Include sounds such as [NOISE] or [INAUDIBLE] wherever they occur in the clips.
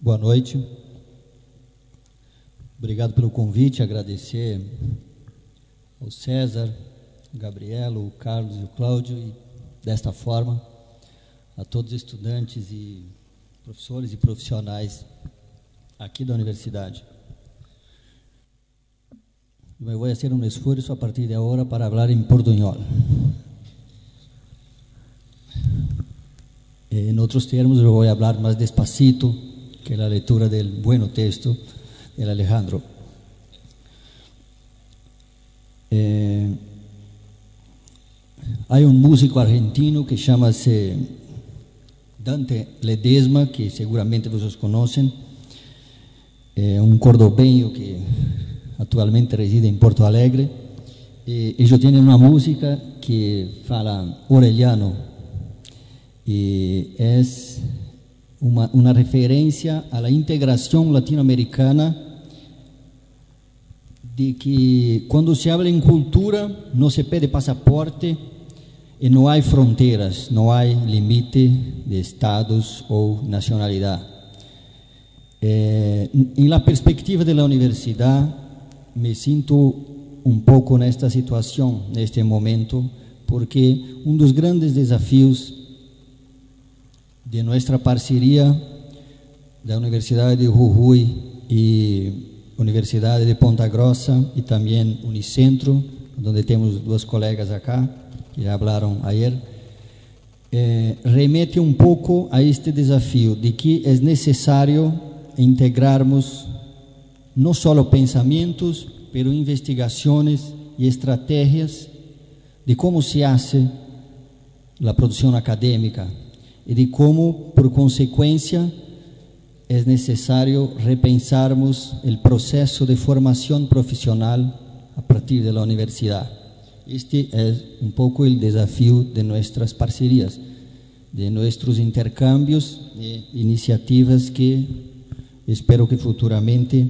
Boa noite. Obrigado pelo convite, agradecer ao César, ao Gabrielo, o Carlos e o Cláudio, e desta forma a todos os estudantes e professores e profissionais aqui da universidade. Eu vou fazer um esforço a partir de agora para falar em portunhol. En otros términos, yo voy a hablar más despacito que la lectura del bueno texto del Alejandro. Eh, hay un músico argentino que se llama Dante Ledesma, que seguramente ustedes conocen, eh, un cordobeño que actualmente reside en Porto Alegre. Eh, ellos tienen una música que fala orellano, y es una, una referencia a la integración latinoamericana de que cuando se habla en cultura no se pide pasaporte y no hay fronteras, no hay límite de estados o nacionalidad. Eh, en la perspectiva de la universidad me siento un poco en esta situación, en este momento, porque uno de los grandes desafíos de nuestra parceria da Universidade de Jujuy e Universidade de Ponta Grossa e também Unicentro, onde temos duas colegas acá que já falaram ayer, eh, remete um pouco a este desafio de que é necessário integrarmos não só pensamentos, pero investigações e estratégias de como se hace a produção acadêmica e de como, por consequência, é necessário repensarmos o processo de formação profissional a partir da universidade. Este é um pouco o desafio de nossas parcerias, de nossos intercâmbios e iniciativas que espero que futuramente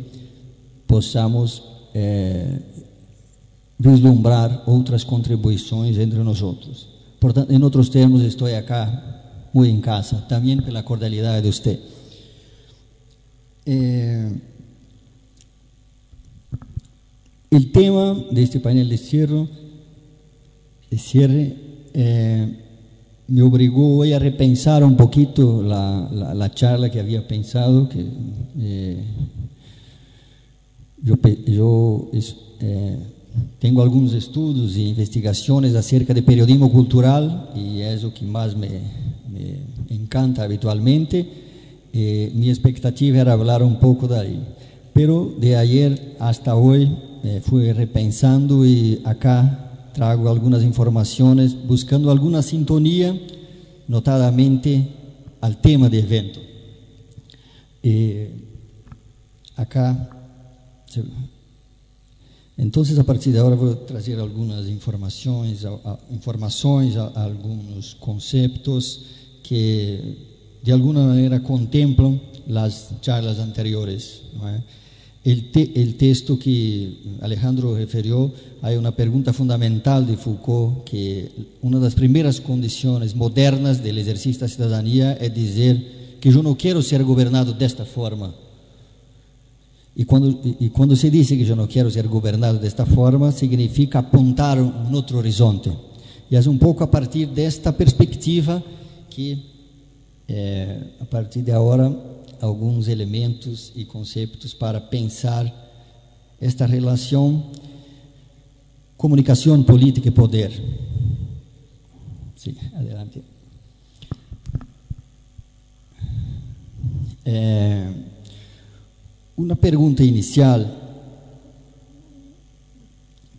possamos eh, vislumbrar outras contribuições entre nós outros. Portanto, em outros termos, estou acá muy en casa, también por la cordialidad de usted. Eh, el tema de este panel de cierre, de cierre eh, me obligó hoy a repensar un poquito la, la, la charla que había pensado, que eh, yo, yo eh, tenho alguns estudos e investigações acerca de periodismo cultural e é o que mais me, me encanta habitualmente. Eh, minha expectativa era falar um pouco daí. Pero de ayer hasta hoje eh, fui repensando e acá trago algumas informações buscando alguma sintonia, notadamente ao tema do evento. Eh, acá Entonces, a partir de ahora voy a traer algunas informaciones, informaciones, algunos conceptos que de alguna manera contemplan las charlas anteriores. El, te, el, texto que Alejandro referió, hay una pregunta fundamental de Foucault, que una de las primeras condiciones modernas del ejercicio de ciudadanía es decir que yo no quiero ser gobernado de esta forma, E quando, e quando se diz que eu não quero ser governado desta forma, significa apontar um outro horizonte. E é um pouco a partir desta perspectiva que, é, a partir de agora, alguns elementos e conceitos para pensar esta relação comunicação, política e poder. Sim, adelante. É, Una pregunta inicial,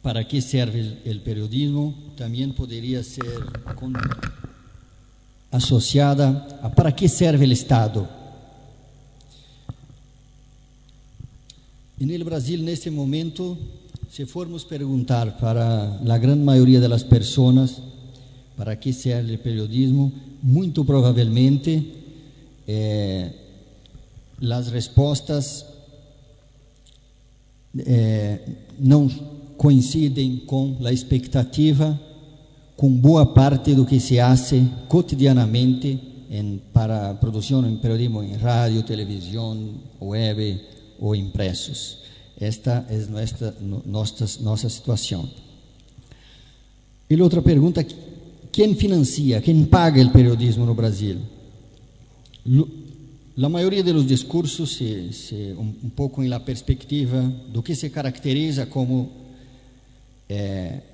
¿para qué sirve el periodismo? También podría ser asociada a ¿para qué sirve el Estado? En el Brasil, en este momento, si formos preguntar para la gran mayoría de las personas para qué sirve el periodismo, muy probablemente eh, las respuestas é, não coincidem com a expectativa, com boa parte do que se hace cotidianamente en, para producción en periodismo en radio, televisión, web o impresos. Esta es nuestra, nuestra, nuestra situación. Y la otra pregunta, ¿quién financia, quién paga el periodismo en Brasil? La mayoría de los discursos, se, se, un, un, poco en la perspectiva de que se caracteriza como eh,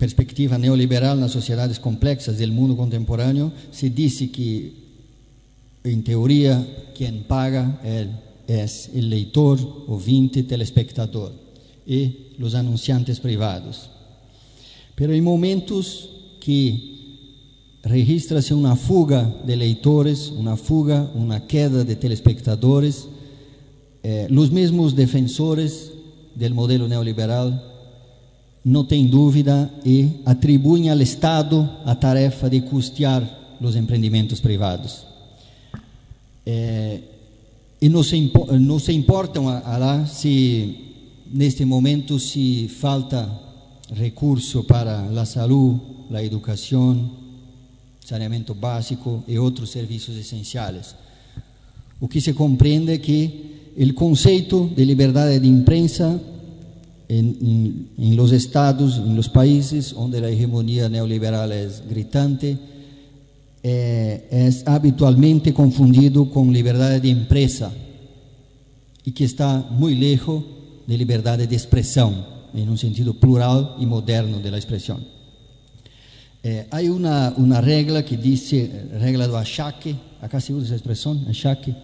perspectiva neoliberal nas sociedades complexas do mundo contemporâneo, se disse que, em teoria, quem paga é o leitor, ouvinte, telespectador e os anunciantes privados. Pero em momentos que registra-se uma fuga de leitores, uma fuga, uma queda de telespectadores, eh, os mesmos defensores do modelo neoliberal não tem dúvida e atribuem ao Estado a tarefa de custear os empreendimentos privados. É, e não se, não se importam a, a lá se, neste momento, se falta recurso para a saúde, a educação, saneamento básico e outros serviços essenciais. O que se compreende é que o conceito de liberdade de imprensa en, los estados, en los países donde la hegemonía neoliberal es gritante, eh, es habitualmente confundido con libertad de empresa y que está muy lejos de libertad de expresión, en un sentido plural y moderno de la expresión. Eh, hay una, una, regla que dice, regla do achaque, acá se usa esa expresión, achaque,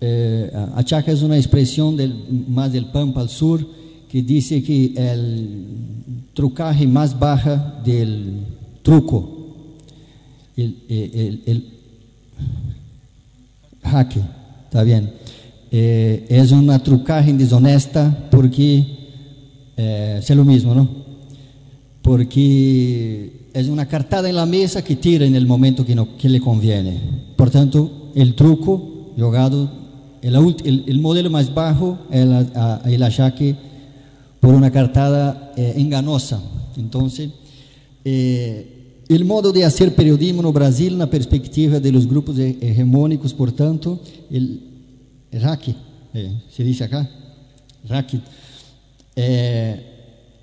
eh, Achaca es una expresión del, más del Pampa al sur que dice que el trucaje más baja del truco, el, el, el jaque, está bien, eh, es una trucaje deshonesta porque eh, es lo mismo, ¿no? Porque es una cartada en la mesa que tira en el momento que, no, que le conviene. Por tanto, el truco jogado el, el, el, modelo más bajo el, el achaque por una cartada eh, enganosa. Entonces, eh, el modo de hacer periodismo en Brasil, na perspectiva de los grupos hegemónicos, por tanto, el, el raque, eh, se dice acá, raque, eh,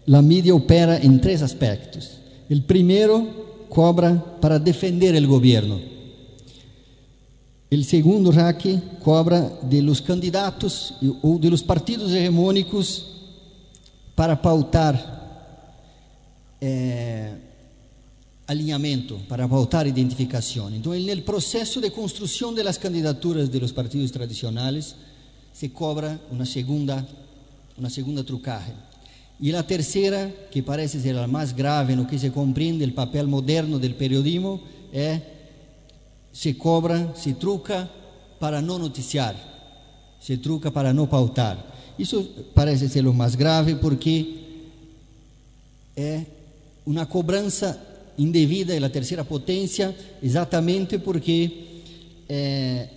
la media opera en tres aspectos. El primero cobra para defender el gobierno o segundo raque cobra de los candidatos ou de los partidos hegemônicos para pautar eh, alinhamento, para pautar identificação. Então, no processo de construção das candidaturas de los partidos tradicionais, se cobra uma segunda, uma segunda trucaje. E a terceira, que parece ser a mais grave no que se compreende o papel moderno do periodismo, é se cobra, se truca para não noticiar, se truca para não pautar. Isso parece ser o mais grave porque é uma cobrança indevida da terceira potência, exatamente porque é,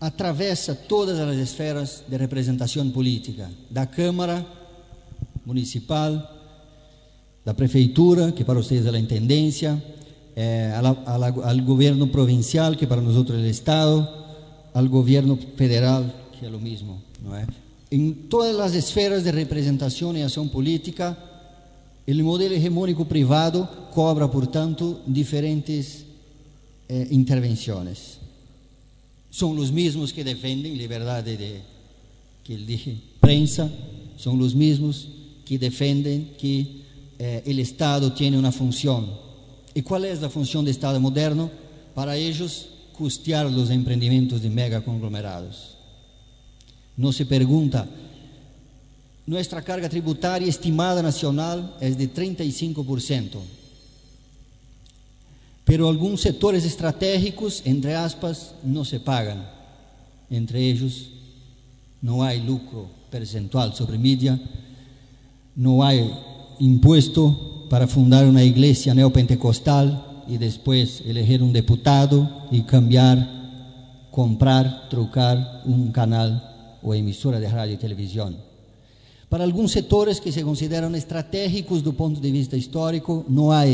atravessa todas as esferas de representação política, da Câmara Municipal, da Prefeitura, que para vocês é a Intendência, eh, a la, a la, al gobierno provincial, que para nosotros es el Estado, al gobierno federal, que es lo mismo. ¿no? En todas las esferas de representación y acción política, el modelo hegemónico privado cobra, por tanto, diferentes eh, intervenciones. Son los mismos que defienden libertad de, de que dije, prensa, son los mismos que defienden que eh, el Estado tiene una función ¿Y cuál es la función del Estado moderno? Para ellos, custear los emprendimientos de megaconglomerados. No se pregunta, nuestra carga tributaria estimada nacional es de 35%, pero algunos sectores estratégicos, entre aspas, no se pagan. Entre ellos, no hay lucro percentual sobre mídia, no hay impuesto para fundar una iglesia neopentecostal y después elegir un diputado y cambiar, comprar, trucar un canal o emisora de radio y televisión. Para alguns setores que se consideram estratégicos do ponto de vista histórico, não há,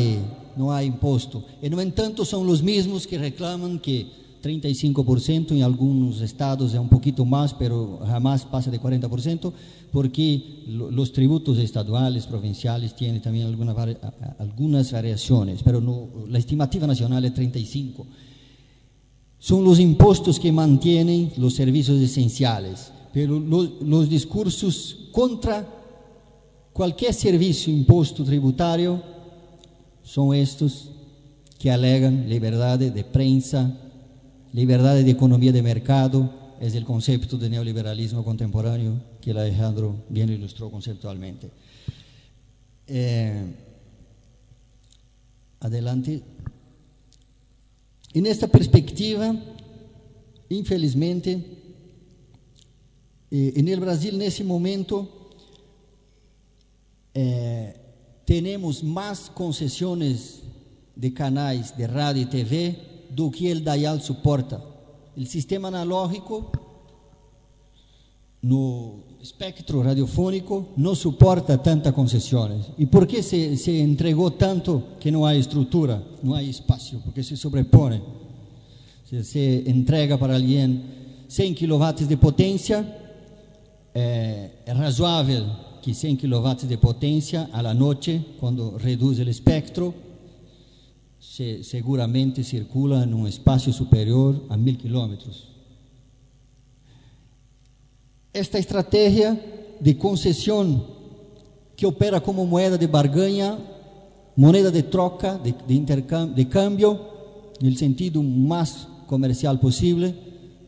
não há imposto. E, no entanto, são os mesmos que reclamam que 35%, em alguns estados é um pouquinho mais, mas jamais passa de 40%, porque os tributos estaduais, provinciais, têm também alguma, algumas variações, mas a estimativa nacional é 35%. São os impostos que mantêm os serviços essenciais, pero os discursos contra qualquer serviço imposto tributário são estes que alegam liberdade de prensa, liberdade de economia de mercado, é o conceito de neoliberalismo contemporâneo que Alejandro bem ilustrou conceptualmente. Eh, adelante. E nesta perspectiva, infelizmente, eh, no Brasil, nesse momento, eh, temos mais concessões de canais de rádio e TV do que o DAIAL suporta. O sistema analógico no espectro radiofônico não suporta tantas concessões. E por que se, se entregou tanto que não há estrutura, não há espaço? Porque se sobrepõe. Se se entrega para alguém 100 kW de potência, é, é razoável que 100 kW de potência à noite, quando reduz o espectro, se, seguramente circula num espaço superior a mil quilômetros. Esta estratégia de concessão que opera como moeda de barganha, moneda de troca, de, de intercâmbio, de câmbio, no sentido mais comercial possível,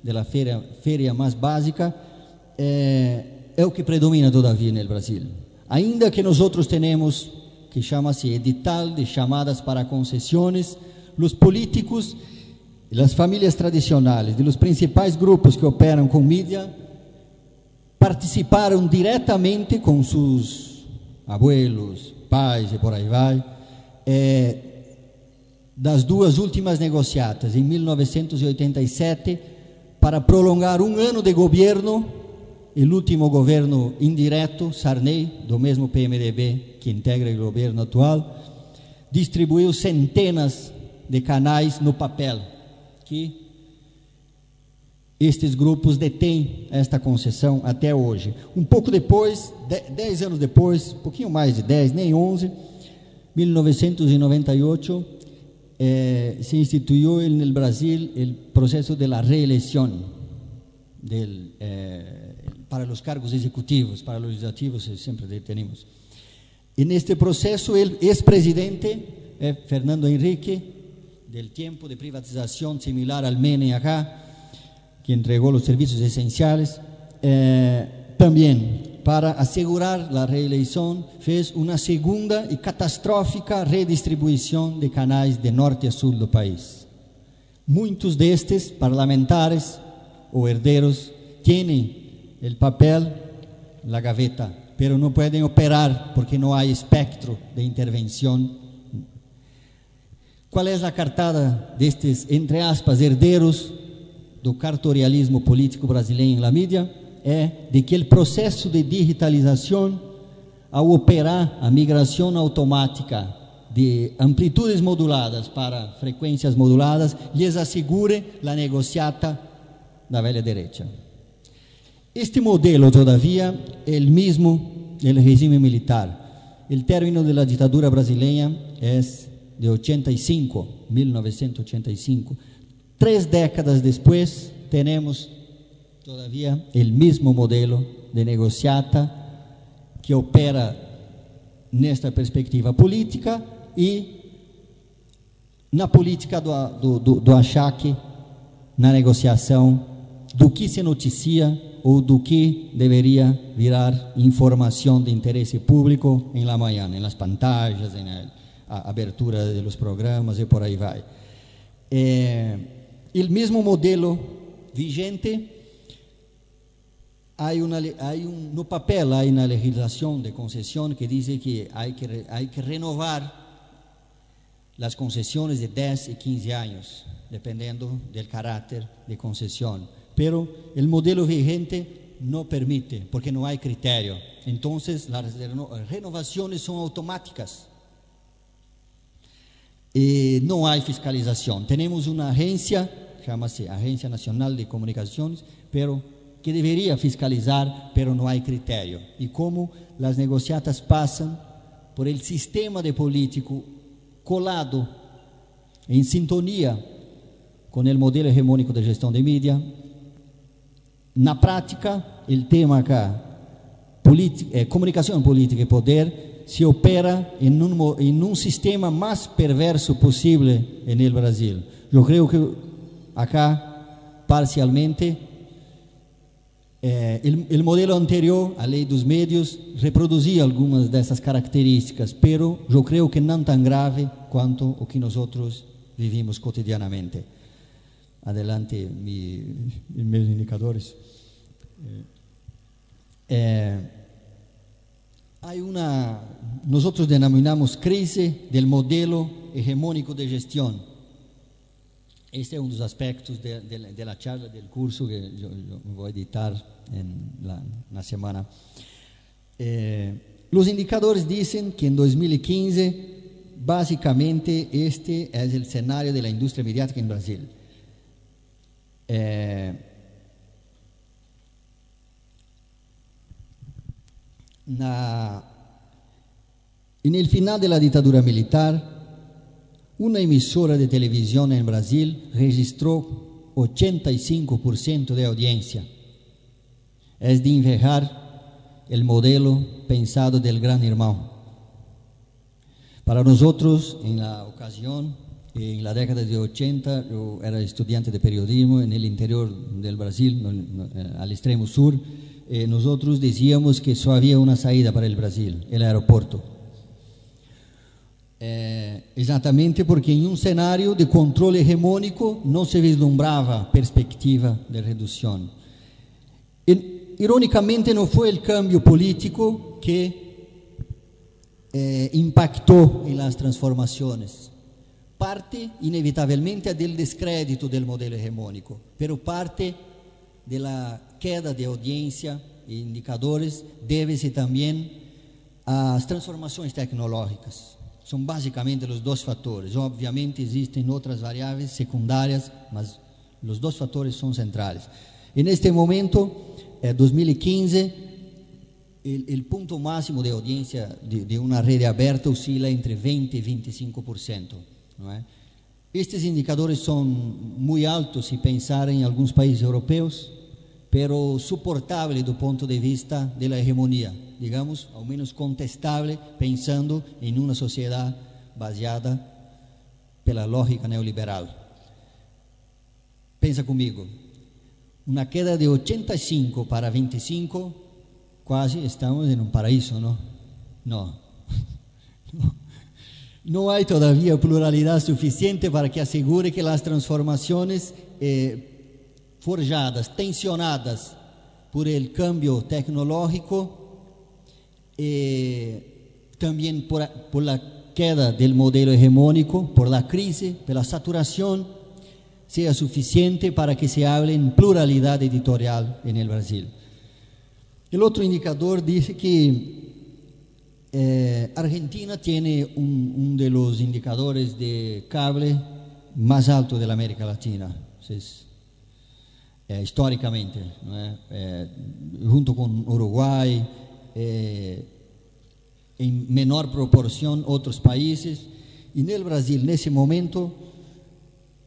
da feira, feira mais básica, é, é o que predomina todavia no Brasil. Ainda que nós outros tenhamos que chama-se edital de chamadas para concessões, os políticos e as famílias tradicionais de los principais grupos que operam com mídia participaram diretamente com seus abuelos, pais e por aí vai, é, das duas últimas negociatas, em 1987, para prolongar um ano de governo, o último governo indireto, Sarney, do mesmo PMDB que integra o governo atual, distribuiu centenas de canais no papel, que estes grupos detêm esta concessão até hoje. Um pouco depois, dez anos depois, um pouquinho mais de dez, nem onze, 1998, eh, se instituiu no Brasil o processo de reeleição eh, para os cargos executivos, para os legislativos sempre temos. E neste processo, o ex-presidente eh, Fernando Henrique, del tempo de privatização similar ao Menem acá, que entregou os serviços essenciais, eh, também para assegurar a reeleição, fez uma segunda e catastrófica redistribuição de canais de norte a sul do país. Muitos destes parlamentares ou herdeiros têm o papel na gaveta, pero não podem operar porque não há espectro de intervenção. Qual é a cartada destes, entre aspas, herdeiros do cartorialismo político brasileiro na mídia é de que o processo de digitalização, ao operar a migração automática de amplitudes moduladas para frequências moduladas, lhes assegure a negociata da velha direita. Este modelo, todavia, é o mesmo do regime militar. O término da ditadura brasileira é de 85, 1985 Três décadas depois, temos todavia o mesmo modelo de negociata que opera nesta perspectiva política e na política do, do, do achaque, na negociação do que se noticia ou do que deveria virar informação de interesse público em la manhã, las pantallas, em a abertura dos programas e por aí vai. É, o mesmo modelo vigente, um, no papel, há na legislação de concessão que diz que há que, há que renovar as concessões de 10 e 15 anos, dependendo do caráter de concessão. Pero o modelo vigente no permite, porque no hay criterio. Entonces las renovaciones son automáticas. Eh, no hay fiscalización. Tenemos una agencia, llama-se Agencia Nacional de Comunicaciones, pero que deveria fiscalizar, pero não há critério. E como as negociatas passam por el sistema de político colado em sintonia com o modelo hegemônico de gestão de mídia, na prática, o tema acá, eh, comunicação política e poder, se opera em um, em um sistema mais perverso possível no Brasil. Eu creio que acá, parcialmente, o modelo anterior, a lei dos médios, reproduzia algumas dessas características, pero eu creio que não tão grave quanto o que nós vivimos cotidianamente. Adelante, mi, meus indicadores. É, há uma, nós denominamos crise do modelo hegemônico de gestão este é um dos aspectos da charla, do curso que eu vou editar la, na semana. Eh, os indicadores dizem que em 2015, basicamente, este é o cenário da indústria mediática em Brasil. Eh, na, no final da ditadura militar, uma emissora de televisão em Brasil registrou 85% de audiência. É de envergar o modelo pensado del Gran Irmão. Para nós, em la ocasião, em la década de 80, eu era estudante de periodismo no interior do Brasil, no, no, eh, al extremo sur. Eh, nós dizíamos que só havia uma saída para o Brasil, o aeroporto. É, exatamente porque em um cenário de controle hegemônico não se vislumbrava perspectiva de redução. E, ironicamente, não foi o câmbio político que é, impactou em las transformações. Parte, inevitavelmente, del descrédito del modelo hegemônico, pero parte de la queda de audiência e indicadores deve-se também às transformações tecnológicas. São basicamente os dois fatores. Obviamente existem outras variáveis secundárias, mas os dois fatores são centrais. E neste momento, eh, 2015, o ponto máximo de audiência de, de, uma rede aberta oscila entre 20 e 25%. É? Estes indicadores são muito altos se pensar em alguns países europeus, pero suportável do ponto de vista da hegemonia digamos, ao menos contestável, pensando em uma sociedade baseada pela lógica neoliberal. Pensa comigo, uma queda de 85 para 25, quase estamos em um paraíso, não? Não. Não há todavía pluralidade suficiente para que assegure que as transformações eh, forjadas, tensionadas por el cambio tecnológico, eh, también por, por, la queda del modelo hegemónico, por la crisis, por la saturación, sea suficiente para que se hable en pluralidad editorial en el Brasil. El otro indicador dice que eh, Argentina tiene un, un, de los indicadores de cable más alto de la América Latina, es, eh, históricamente, ¿no? junto con Uruguay, eh, em menor proporção outros países. E no Brasil, nesse momento,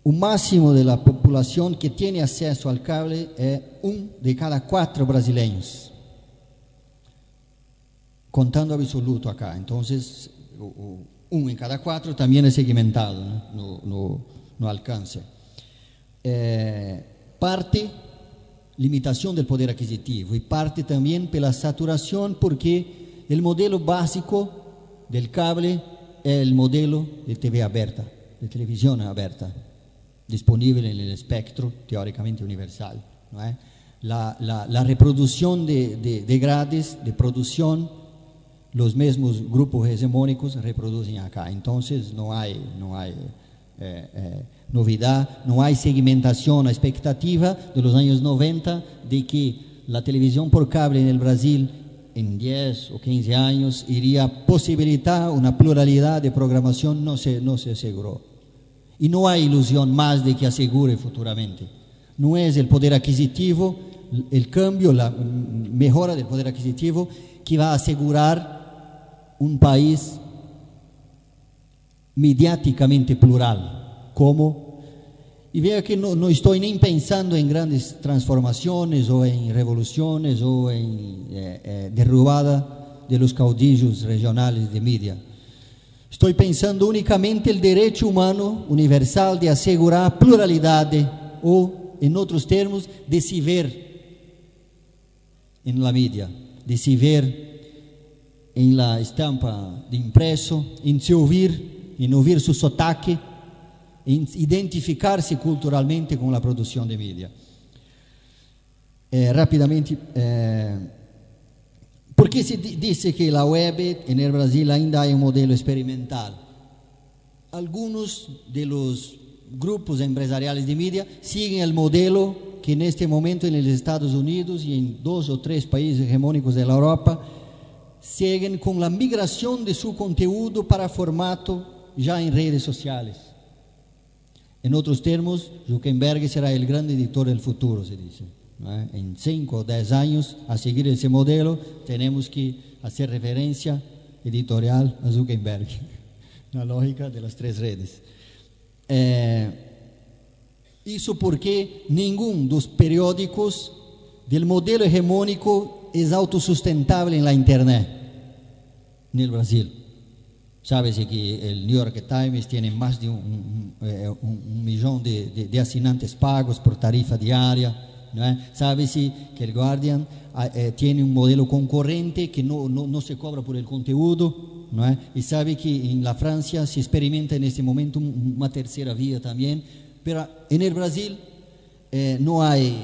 o máximo da população que tem acesso ao cable é um de cada quatro brasileiros, contando absoluto acá. Então, um em cada quatro também é segmentado né? no, no, no, alcance. É, parte limitação do poder aquisitivo e parte também pela saturação, porque o modelo básico do cable é o modelo de TV aberta, de televisão aberta, disponível no espectro teoricamente universal. La, la, la reprodução de, de, de grades de produção, os mesmos grupos hegemônicos reproduzem acá. Então, não há, não há é, é, novidade, não há segmentação, a expectativa de los anos 90 de que la televisión por cable en el Brasil en 10 o 15 años iría posibilitar una pluralidad de programación, no se, no se aseguró. Y no hay ilusión más de que asegure futuramente. No es el poder adquisitivo, el cambio, la mejora del poder adquisitivo que va a asegurar un país mediáticamente plural, como y vea que no, estoy ni pensando en grandes transformaciones o en revoluciones o en eh, eh, derrubada de los caudillos regionales de media. Estoy pensando únicamente el derecho humano universal de asegurar pluralidad o, en otros términos, de se ver en la media, de se ver en la estampa de impreso, en se oír, en oír su sotaque identificarse culturalmente con la producción de media. Eh, rápidamente, eh, ¿por qué se dice que la web en el Brasil ainda hay un modelo experimental? Algunos de los grupos empresariales de media siguen el modelo que en este momento en los Estados Unidos y en dos o tres países hegemónicos de la Europa siguen con la migración de su contenido para formato ya en redes sociales. En otros términos, Zuckerberg será el gran editor del futuro, se dice. En cinco o diez años, a seguir ese modelo, tenemos que hacer referencia editorial a Zuckerberg, [LAUGHS] la lógica de las tres redes. Eh, eso porque ninguno de los periódicos del modelo hegemónico es autosustentable en la Internet, en el Brasil. Sabes que el New York Times tiene más de eh, un millón de, de, asinantes pagos por tarifa diaria. ¿no es? Sabes que el Guardian ah, eh, tiene un modelo concurrente que no, no, se cobra por el contenido. ¿no? Y sabe que en la Francia se experimenta en este momento una tercera vía también. Pero en el Brasil eh, no hay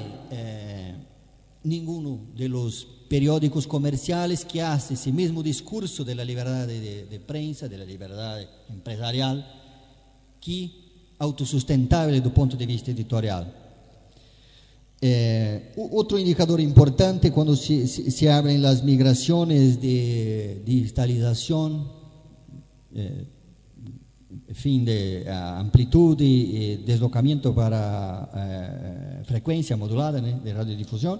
ninguno de los periódicos comerciales que hace ese mismo discurso de la libertad de, prensa, de la libertad empresarial, que autosustentable desde el punto de vista editorial. Eh, otro indicador importante cuando se, se, se abren las migraciones de digitalización, eh, de uh, amplitud y, y, deslocamiento para uh, frecuencia modulada de radiodifusión,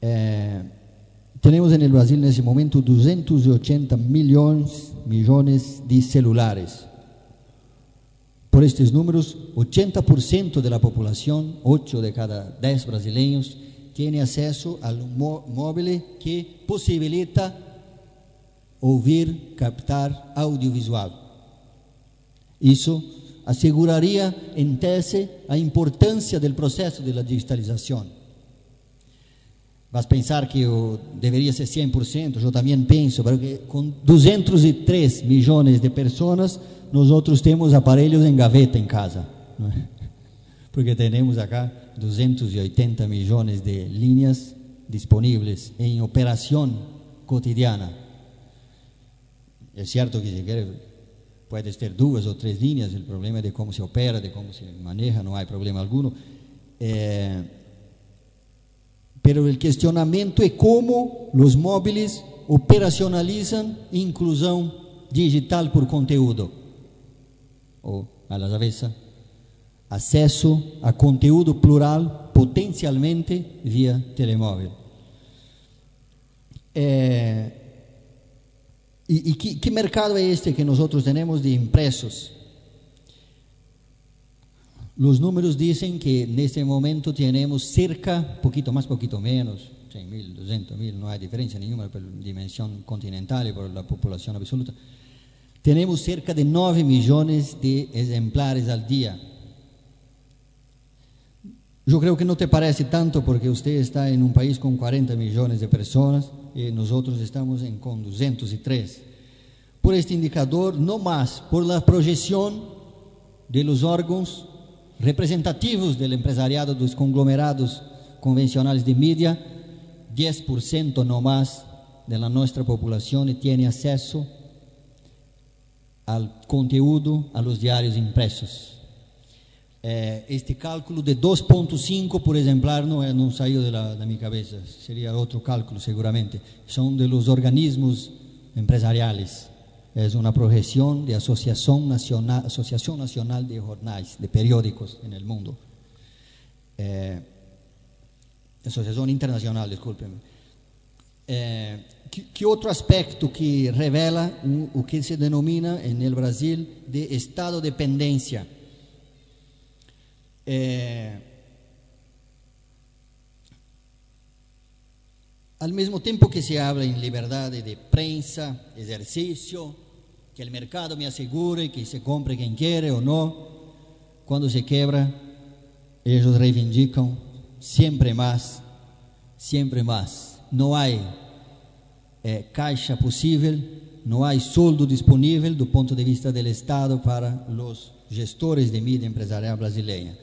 eh, tenemos en el Brasil en ese momento 280 millones, millones de celulares. Por estos números, 80% de la población, 8 de cada 10 brasileños, tiene acceso al móvil que posibilita oír, captar audiovisual. Eso aseguraría, en tese, a importância do processo de digitalização. Vas a pensar que debería ser 100%, yo también pienso, pero que con 203 millones de personas, nosotros tenemos aparelhos en gaveta en casa. ¿no? [LAUGHS] Porque tenemos acá 280 millones de líneas disponibles en operación cotidiana. Es cierto que si quiere, puedes tener dos o tres líneas, el problema es de cómo se opera, de cómo se maneja, no hay problema alguno. Eh, pero el cuestionamiento es cómo los móviles operacionalizan inclusión digital por conteúdo. O, a la avessa, acceso a conteúdo plural potencialmente vía telemóvil. Eh, ¿Y, y qué, qué mercado es este que nosotros tenemos de impresos? Los números dicen que en este momento tenemos cerca, poquito más, poquito menos, 100 mil, 200 mil, no hay diferencia ninguna por dimensión continental y por la población absoluta. Tenemos cerca de 9 millones de ejemplares al día. Yo creo que no te parece tanto porque usted está en un país con 40 millones de personas y nosotros estamos en, con 203. Por este indicador, no más, por la proyección de los órganos representativos del empresariado dos conglomerados convencionales de mídia, 10% no más de la nuestra población tiene acceso al conteúdo, a los diarios impresos. Eh, este cálculo de 2.5 por exemplar não, é, não saiu da, da minha cabeça, seria outro cálculo seguramente. São de los organismos empresariais. É uma projeção de Associação Nacional, Associação Nacional de Jornais, de Periódicos no mundo. Eh, Associação Internacional, desculpe-me. Eh, que, que, outro aspecto que revela o, que se denomina no Brasil de estado de dependência? É, al mesmo tempo que se habla em liberdade de prensa, exercício, que o mercado me assegure que se compre quem quer ou não, quando se quebra, eles reivindicam sempre mais, sempre mais. Não há é, caixa possível, não há soldo disponível do ponto de vista do Estado para os gestores de mídia empresarial brasileira.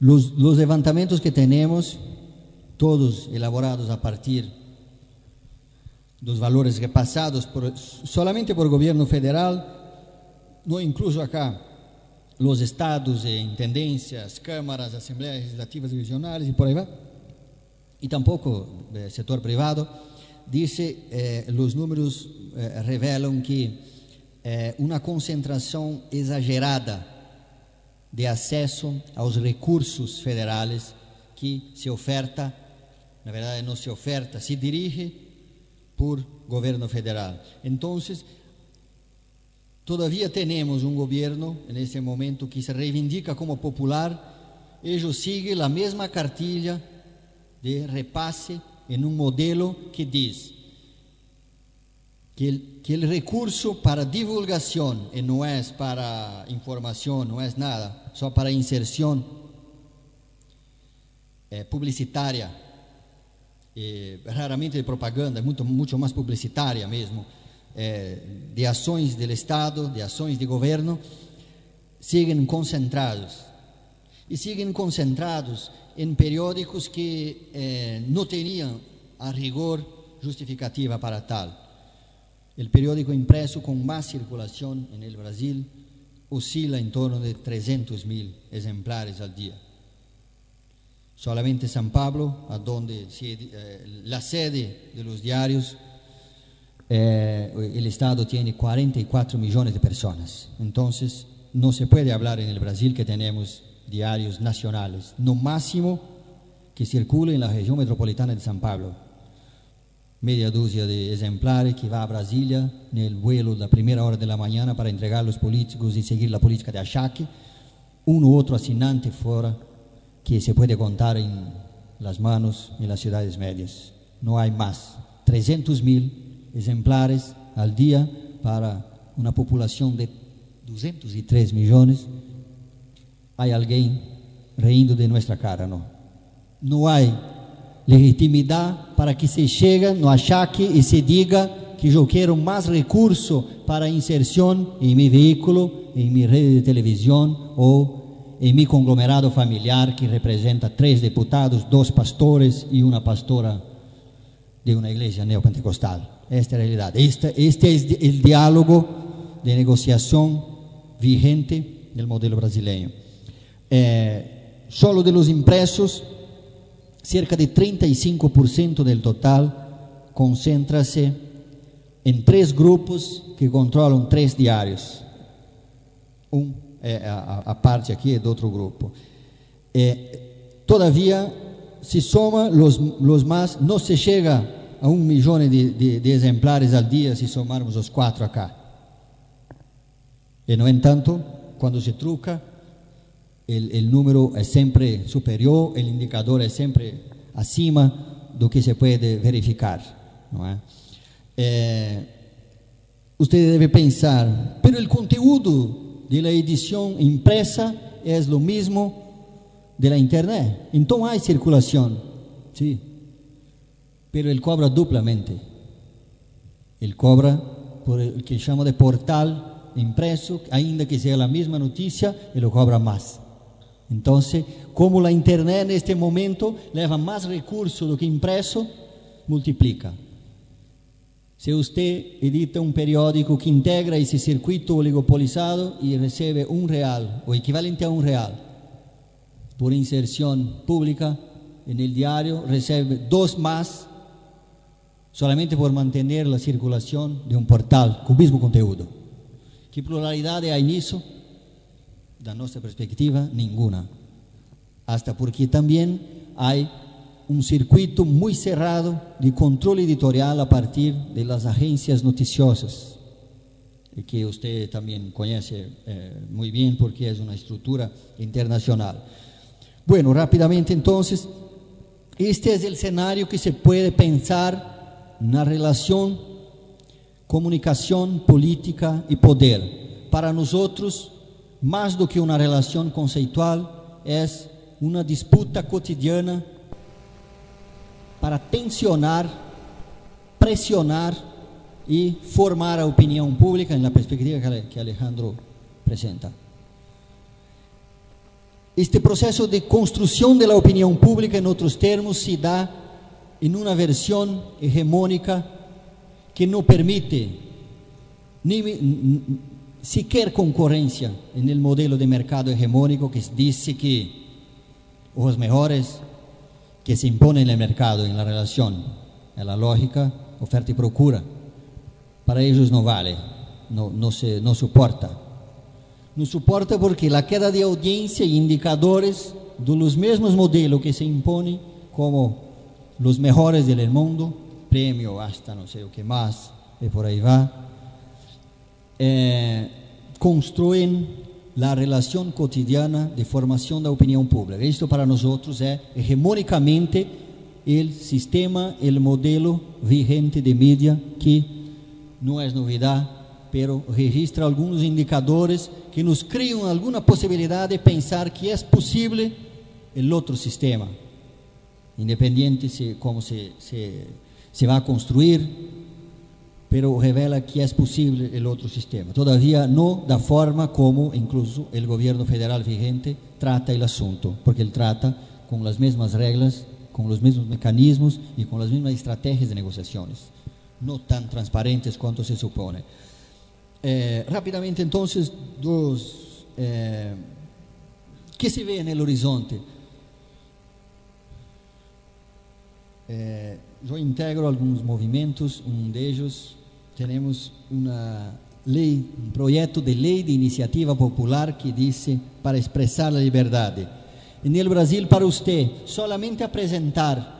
Los levantamientos que tenemos, todos elaborados a partir dos valores repassados por, solamente por gobierno federal, no incluso acá los estados, e intendencias, câmaras, assembleias legislativas regionais e por aí vai, e tampouco eh, setor privado, dice, eh, los números eh, revelam que eh, uma concentração exagerada de acesso aos recursos federais que se oferta, na verdade não se oferta, se dirige por governo federal. Então, todavia temos um governo nesse momento que se reivindica como popular, eles seguem a mesma cartilha de repasse em um modelo que diz que el, que recurso para divulgación y no es para información, no es nada, só para inserción eh, publicitária, raramente de propaganda, muito, muito mais publicitária mesmo, eh, de ações do Estado, de ações de governo, siguen concentrados. E siguen concentrados em periódicos que eh, não teriam a rigor justificativa para tal. El periódico impreso con más circulación en el Brasil oscila en torno de 300 mil ejemplares al día. Solamente San Pablo, a donde eh, la sede de los diarios, eh, el Estado tiene 44 millones de personas. Entonces, no se puede hablar en el Brasil que tenemos diarios nacionales, no máximo que circula en la región metropolitana de San Pablo media dúzia de exemplares que vai a Brasília no vuelo da primeira hora da manhã para entregar aos políticos e seguir a política de achaque. Um ou outro assinante fora que se pode contar em las manos em las cidades médias. Não há mais. 300 mil exemplares al dia para uma população de 203 milhões. Há alguém rindo de nossa cara, não? Não há legitimidade para que se chegue no achaque e se diga que eu quero mais recurso para inserção em meu veículo, em minha rede de televisão ou em meu conglomerado familiar que representa três deputados, dois pastores e uma pastora de uma igreja neopentecostal. Esta é a realidade. Este, este é o diálogo de negociação vigente no modelo brasileiro. Eh, solo de los impresos cerca de 35% del total concentra-se em três grupos que controlam três diários. Um, é, a, a, parte aqui é do outro grupo. É, todavia, se soma os, os mais, não se chega a um milhão de, de, de exemplares ao dia se somarmos os quatro acá. E, no entanto, quando se truca, el número é sempre superior, o indicador é sempre acima do que se pode verificar. Não é? É, você deve pensar, pero o conteúdo de la edição impresa é o mesmo de la internet. Então há circulação, sim, pero ele cobra duplamente. Ele cobra por o que chama de portal impreso, ainda que seja a mesma notícia, ele cobra mais. Então, como a internet neste momento leva mais recursos do que impresso, multiplica. Se você edita um periódico que integra esse circuito oligopolizado e recebe um real, o equivalente a um real, por inserción pública en el diario, recibe dos más solamente por mantener la circulación de un portal con el mismo conteúdo. ¿Qué pluralidad hay en eso? Da nuestra perspectiva, ninguna. Hasta porque también hay un circuito muy cerrado de control editorial a partir de las agencias noticiosas, que usted también conoce eh, muy bien porque es una estructura internacional. Bueno, rápidamente entonces, este es el escenario que se puede pensar en la relación comunicación, política y poder. Para nosotros, más do que una relación conceitual, es una disputa cotidiana para tensionar, presionar y formar a opinión pública en la perspectiva que Alejandro presenta. Este proceso de construcción de la opinión pública, en otros términos, se da en una versión hegemónica que no permite ni siquiera concurrencia en el modelo de mercado hegemónico que dice que los mejores que se imponen en el mercado, en la relación, en la lógica, oferta y procura, para ellos no vale, no, no, se, no soporta. No soporta porque la queda de audiencia y indicadores de los mismos modelos que se imponen como los mejores del mundo, premio hasta no sé o que más, y por ahí va, eh, construyen la relación cotidiana de formación de opinión pública. Esto para nosotros es hegemónicamente el sistema, el modelo vigente de media que no es novedad, pero registra algunos indicadores que nos crean alguna posibilidad de pensar que es posible el otro sistema, independiente de cómo se, va a construir, pero revela que es posible el otro sistema. Todavía no da forma como incluso el gobierno federal vigente trata el asunto, porque él trata con las mismas reglas, con los mismos mecanismos y con las mismas estrategias de negociaciones, no tan transparentes cuanto se supone. Eh, rápidamente entonces, dos, eh, ¿qué se ve en el horizonte? Eh, yo integro algunos movimientos, un de ellos tenemos una ley, un proyecto de ley de iniciativa popular que dice para expresar la libertad. En el Brasil, para usted, solamente a presentar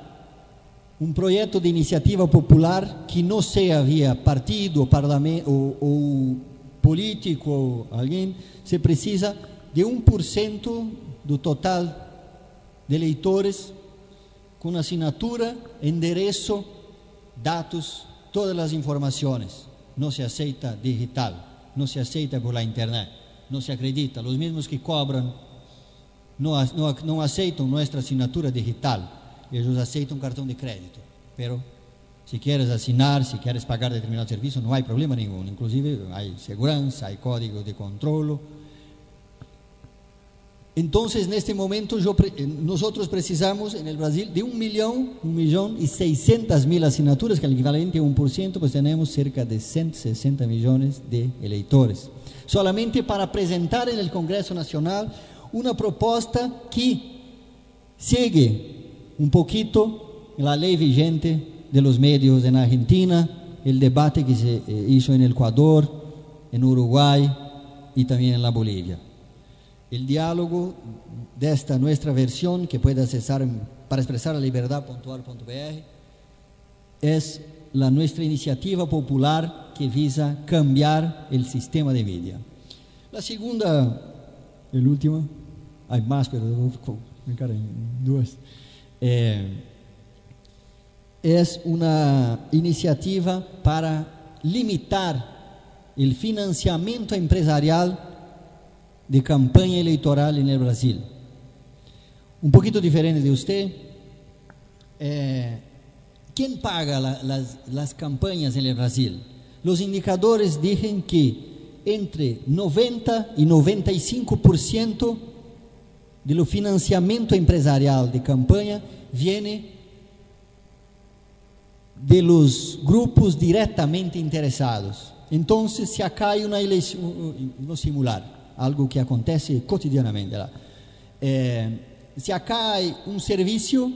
un proyecto de iniciativa popular que no sea vía partido parlamento, o, o político ou alguém, se precisa de 1% do total de eleitores com assinatura, endereço, dados todas as informações. Não se aceita digital, não se aceita por la internet, não se acredita. Os mesmos que cobram não, não, não aceitam nossa assinatura digital, eles aceitam cartão de crédito. Pero se queres assinar, se queres pagar determinado serviço, não há problema nenhum. Inclusive, há segurança, há código de controle Entonces, en este momento, nosotros precisamos en el Brasil de un millón, un millón y seiscientas mil asignaturas, que es el equivalente a un por ciento, pues tenemos cerca de 160 millones de electores. Solamente para presentar en el Congreso Nacional una propuesta que sigue un poquito la ley vigente de los medios en Argentina, el debate que se eh, hizo en Ecuador, en Uruguay y también en la Bolivia. El diálogo de esta nuestra versión que puede accesar para expresar la libertad.ar.br es la nuestra iniciativa popular que visa cambiar el sistema de media. La segunda, el último, hay más, pero me dos. Eh, es una iniciativa para limitar el financiamiento empresarial de campanha eleitoral no Brasil. Um pouquinho diferente de você, eh, quem paga la, las, las campanhas no Brasil? Os indicadores dizem que entre 90 e 95% do financiamento empresarial de campanha vem de los grupos diretamente interessados. Então, se acai uma eleição, vou simular, algo que acontece cotidianamente. É, se acá hay un servicio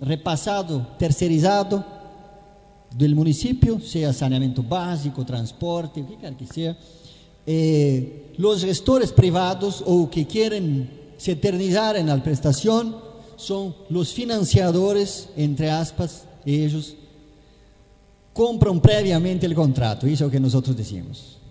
repassado, terceirizado do município, seja saneamento básico, transporte, o que quer que seja, eh, os gestores privados ou que querem se eternizar na prestação são os financiadores, entre aspas, eles compram previamente o contrato, isso é o que nós dizemos.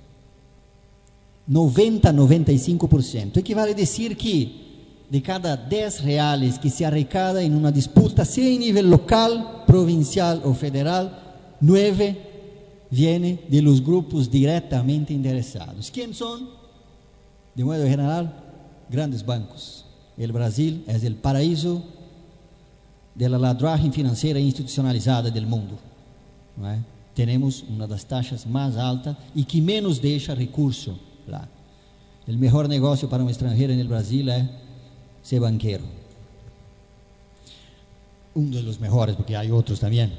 90, 95%. Equivale a dizer que de cada 10 reais que se arrecada em uma disputa, seja em nível local, provincial ou federal, 9 vêm de los grupos diretamente interessados. Quem são? De modo geral, grandes bancos. O Brasil é o paraíso da ladragem financeira institucionalizada do mundo. É? Temos uma das taxas mais altas e que menos deixa recurso lá. O melhor negócio para um estrangeiro no Brasil é ser banquero. Um dos melhores, porque há outros também.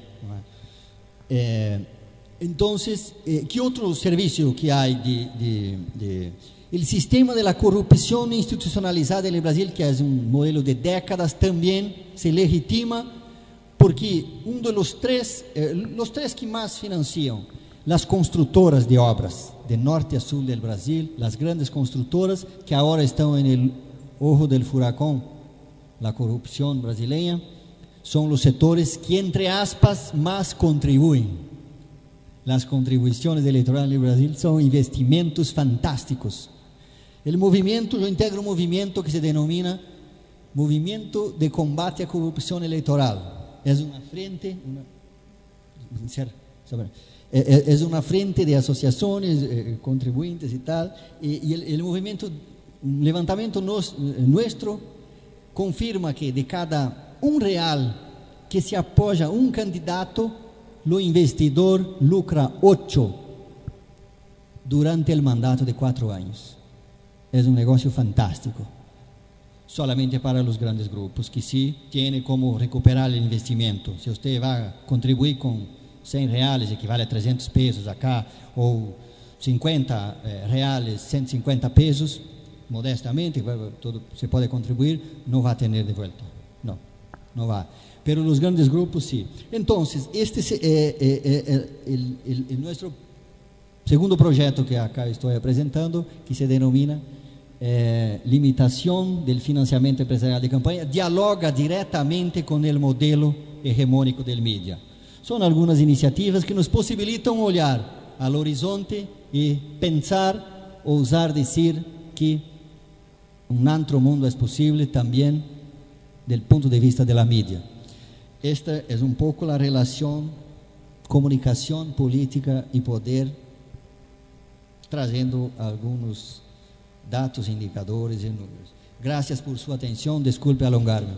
É, então, eh, que outro que há de, de, de o sistema da corrupção institucionalizada no Brasil, que é um modelo de décadas, também se legitima porque um dos três, eh, os três que mais financiam as construtoras de obras de norte a sul do Brasil, as grandes construtoras que agora estão no ojo del furacão, a corrupção brasileira, são os setores que, entre aspas, mais contribuem. As contribuições eleitorais no Brasil são investimentos fantásticos. O movimento, eu integro um movimento que se denomina Movimento de Combate à Corrupção Eleitoral. É uma frente, uma, é uma frente de associações, eh, contribuintes e tal, e, o movimento um levantamento nosso confirma que de cada um real que se apoia um candidato, o investidor lucra oito durante o mandato de quatro anos. É um negócio fantástico. Solamente para os grandes grupos, que sim tem como recuperar o investimento. Se você vai contribuir com 100 reais, equivale a 300 pesos acá, ou 50 eh, reais, 150 pesos, modestamente, todo, se pode contribuir, não vai ter de volta. Não, não vai. Pero nos grandes grupos sim. Então, este é, é, é, o nosso segundo projeto que acá estou apresentando, que se denomina limitação do financiamento empresarial de campanha, dialoga diretamente com o modelo hegemônico del mídia. São algumas iniciativas que nos possibilitam olhar ao horizonte e pensar, ousar dizer que un otro mundo es posible también del punto de vista de la media. Esta es un poco la relación comunicación política y poder, trazendo algunos datos, indicadores y números. Gracias por su atención, disculpe alongarme.